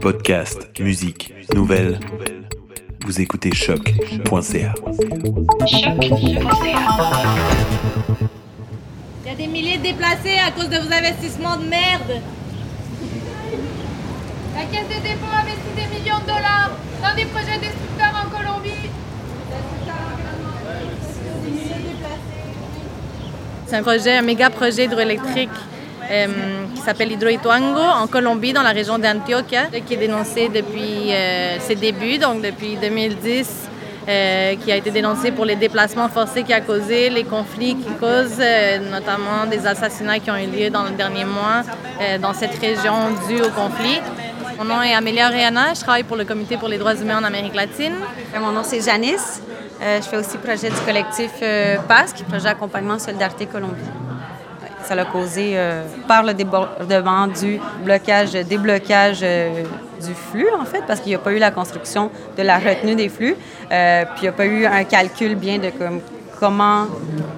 Podcast, musique, nouvelles. Vous écoutez choc.ca. Il y a des milliers de déplacés à cause de vos investissements de merde. La Caisse de dépôt investit des millions de dollars dans des projets destructeurs en Colombie. C'est un projet, un méga projet hydroélectrique euh, qui s'appelle Hidroituango en Colombie, dans la région d'Antioquia, qui est dénoncé depuis euh, ses débuts, donc depuis 2010. euh, qui a été dénoncé pour les déplacements forcés qui a causé, les conflits qui causent, euh, notamment des assassinats qui ont eu lieu dans le dernier mois dans cette région due au conflit. Mon nom est Amélia Rihanna, je travaille pour le Comité pour les droits humains en Amérique latine. Mon nom, c'est Janice. Je fais aussi projet du collectif PASC, projet Accompagnement Solidarité Colombie. Ça l'a causé euh, par le débordement du blocage, déblocage euh, du flux, en fait, parce qu'il n'y a pas eu la construction de la retenue des flux, euh, puis il n'y a pas eu un calcul bien de comme, comment,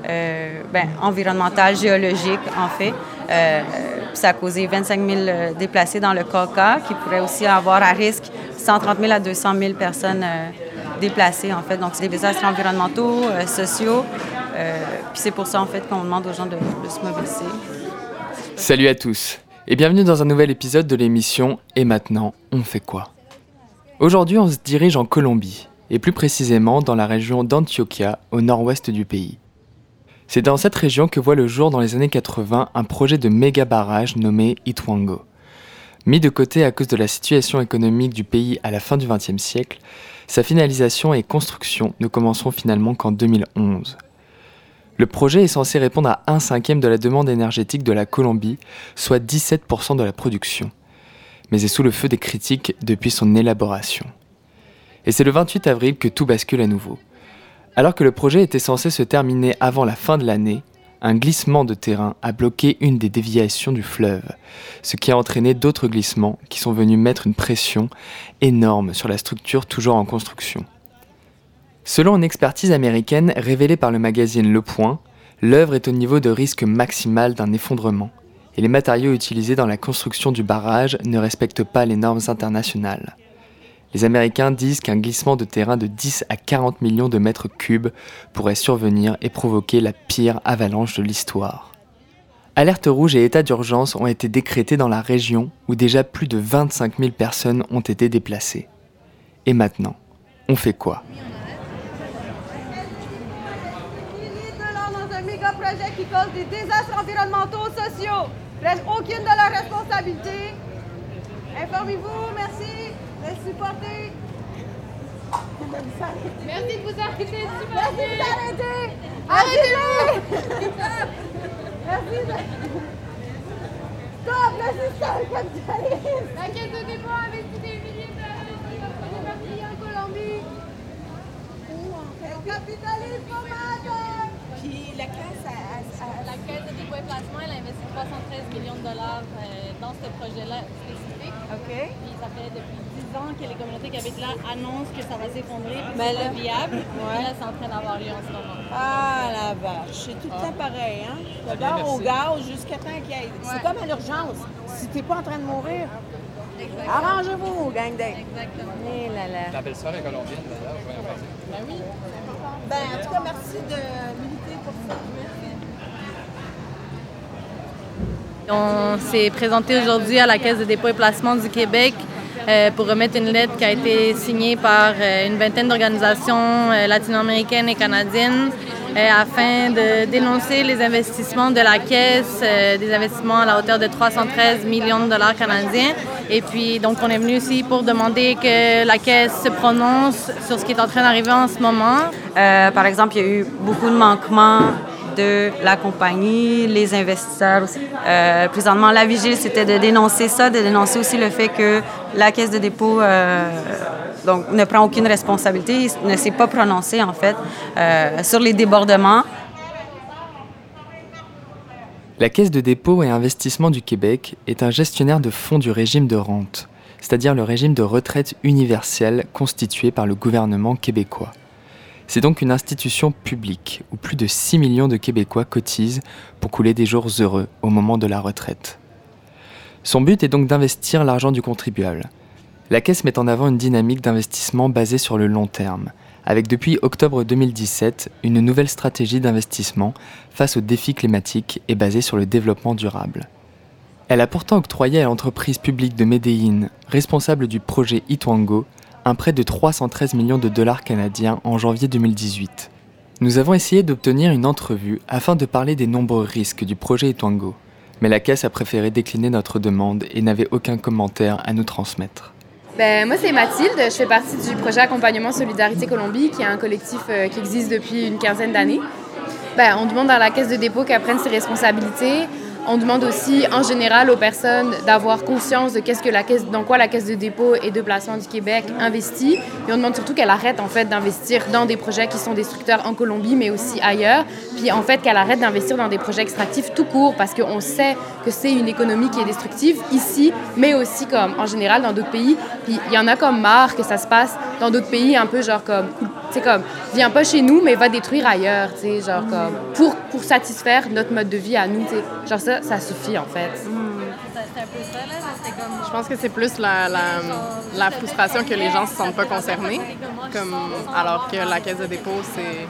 euh, ben, environnemental, géologique, en fait. Euh, ça a causé 25 000 euh, déplacés dans le Cauca, qui pourrait aussi avoir à risque 130 000 à 200 000 personnes euh, déplacées, en fait. Donc, c'est des désastres environnementaux, euh, sociaux. Euh, c'est pour ça, qu'on demande aux gens de, de se mobiliser. Salut à tous et bienvenue dans un nouvel épisode de l'émission Et maintenant, on fait quoi? Aujourd'hui, on se dirige en Colombie et plus précisément dans la région d'Antioquia au nord-ouest du pays. C'est dans cette région que voit le jour dans les années 80 un projet de méga barrage nommé Ituango. Mis de côté à cause de la situation économique du pays à la fin du XXe siècle, sa finalisation et construction ne commenceront finalement qu'en 2011. Le projet est censé répondre à un cinquième de la demande énergétique de la Colombie, soit 17% de la production, mais est sous le feu des critiques depuis son élaboration. Et c'est le 28 avril que tout bascule à nouveau. Alors que le projet était censé se terminer avant la fin de l'année, un glissement de terrain a bloqué une des déviations du fleuve, ce qui a entraîné d'autres glissements qui sont venus mettre une pression énorme sur la structure toujours en construction. Selon une expertise américaine révélée par le magazine Le Point, l'œuvre est au niveau de risque maximal d'un effondrement, et les matériaux utilisés dans la construction du barrage ne respectent pas les normes internationales. Les Américains disent qu'un glissement de terrain de 10 à 40 millions de mètres cubes pourrait survenir et provoquer la pire avalanche de l'histoire. Alerte rouge et état d'urgence ont été décrétés dans la région où déjà plus de 25 000 personnes ont été déplacées. Et maintenant, on fait quoi Milliers de dollars dans un méga projet qui cause des désastres environnementaux sociaux. Reste aucune de leur responsabilité. Informez-vous, merci de supporter. Merci de vous arrêter de supporter. Merci de vous arrêter. Arrêtez-le. Merci de... Stop le système capitaliste. La caisse de dépôt a investi des milliers de dollars dans le projet parti en Colombie. Le capitalisme fromage. Puis la caisse, la et placement, elle a investi 313 millions de dollars euh, dans ce projet-là spécifique. OK. Puis ça fait depuis 10 ans que les communautés qui habitent là annoncent que ça va s'effondrer, Mais c'est viable. Ouais. Là, c'est en train d'avoir lieu en ce moment. Ah, la vache. C'est tout le temps pareil, hein? D'abord au gaz jusqu'à temps qu'il y ait... C'est comme à l'urgence. Si t'es pas en train de mourir, arrangez-vous, gang d'aides. Exactement. Eh là là. Ta belle-sœur est colombienne, d'ailleurs, je vais en passer. Ben oui. Ben, en tout cas, merci de militer pour ça. On s'est présenté aujourd'hui à la Caisse de dépôt et placement du Québec euh, pour remettre une lettre qui a été signée par euh, une vingtaine d'organisations euh, latino-américaines et canadiennes afin de dénoncer les investissements de la Caisse, des investissements à la hauteur de 313 millions de dollars canadiens. Et puis, donc, on est venu ici pour demander que la Caisse se prononce sur ce qui est en train d'arriver en ce moment. Par exemple, il y a eu beaucoup de manquements de la compagnie, les investisseurs aussi. Euh, présentement, la vigile, c'était de dénoncer ça, de dénoncer aussi le fait que la caisse de dépôt euh, donc, ne prend aucune responsabilité, ne s'est pas prononcée, en fait, euh, sur les débordements. La Caisse de dépôt et investissement du Québec est un gestionnaire de fonds du régime de rente, c'est-à-dire le régime de retraite universelle constitué par le gouvernement québécois. C'est donc une institution publique où plus de 6 millions de Québécois cotisent pour couler des jours heureux au moment de la retraite. Son but est donc d'investir l'argent du contribuable. La Caisse met en avant une dynamique d'investissement basée sur le long terme, avec depuis octobre 2017 une nouvelle stratégie d'investissement face aux défis climatiques et basée sur le développement durable. Elle a pourtant octroyé à l'entreprise publique de Medellín, responsable du projet Itwango, un prêt de 313 millions de dollars canadiens en janvier 2018. Nous avons essayé d'obtenir une entrevue afin de parler des nombreux risques du projet Itwango, mais la Caisse a préféré décliner notre demande et n'avait aucun commentaire à nous transmettre. Ben, moi, c'est Mathilde. Je fais partie du projet Accompagnement Solidarité Colombie, qui est un collectif euh, qui existe depuis une quinzaine d'années. Ben, on demande à la Caisse de dépôt qu'elle prenne ses responsabilités. On demande aussi, en général, aux personnes d'avoir conscience de qu'est-ce que la caisse, dans quoi la Caisse de dépôt et de placement du Québec investit. Et on demande surtout qu'elle arrête, en fait, d'investir dans des projets qui sont destructeurs en Colombie, mais aussi ailleurs. Puis, en fait, qu'elle arrête d'investir dans des projets extractifs tout court, parce qu'on sait que c'est une économie qui est destructive ici, mais aussi, comme, en général, dans d'autres pays. Puis, il y en a comme marre que ça se passe dans d'autres pays, un peu genre comme, tu sais, comme, viens pas chez nous, mais va détruire ailleurs, tu sais, genre comme, pour, pour satisfaire notre mode de vie à nous, tu sais. Genre ça, ça suffit, en fait. Je pense que c'est plus la, la, la frustration que les gens se sentent pas concernés, comme, alors que la Caisse de dépôt, c'est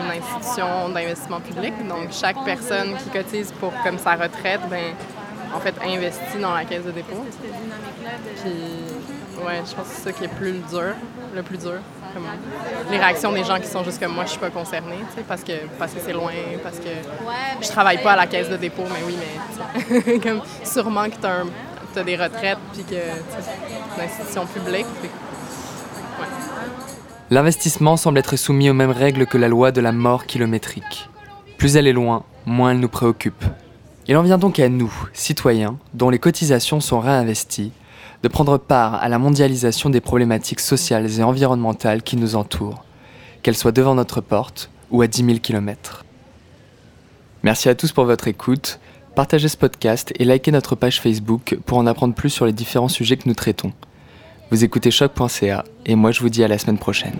une institution d'investissement public. Donc, chaque personne qui cotise pour comme sa retraite, ben, en fait, investit dans la Caisse de dépôt. Puis, ouais, je pense que c'est ça qui est plus dur, le plus dur. Comme les réactions des gens qui sont juste comme moi, je suis pas concernée, tu sais, parce que parce que c'est loin, parce que je travaille pas à la caisse de dépôt, mais oui, mais comme sûrement que tu as, des retraites puis que c'est une institution publique. puis- L'investissement semble être soumis aux mêmes règles que la loi de la mort kilométrique. Plus elle est loin, moins elle nous préoccupe. Il en vient donc à nous, citoyens, dont les cotisations sont réinvesties, de prendre part à la mondialisation des problématiques sociales et environnementales qui nous entourent, qu'elles soient devant notre porte ou à 10 000 km. Merci à tous pour votre écoute. Partagez ce podcast et likez notre page Facebook pour en apprendre plus sur les différents sujets que nous traitons. Vous écoutez choc.ca et moi je vous dis à la semaine prochaine.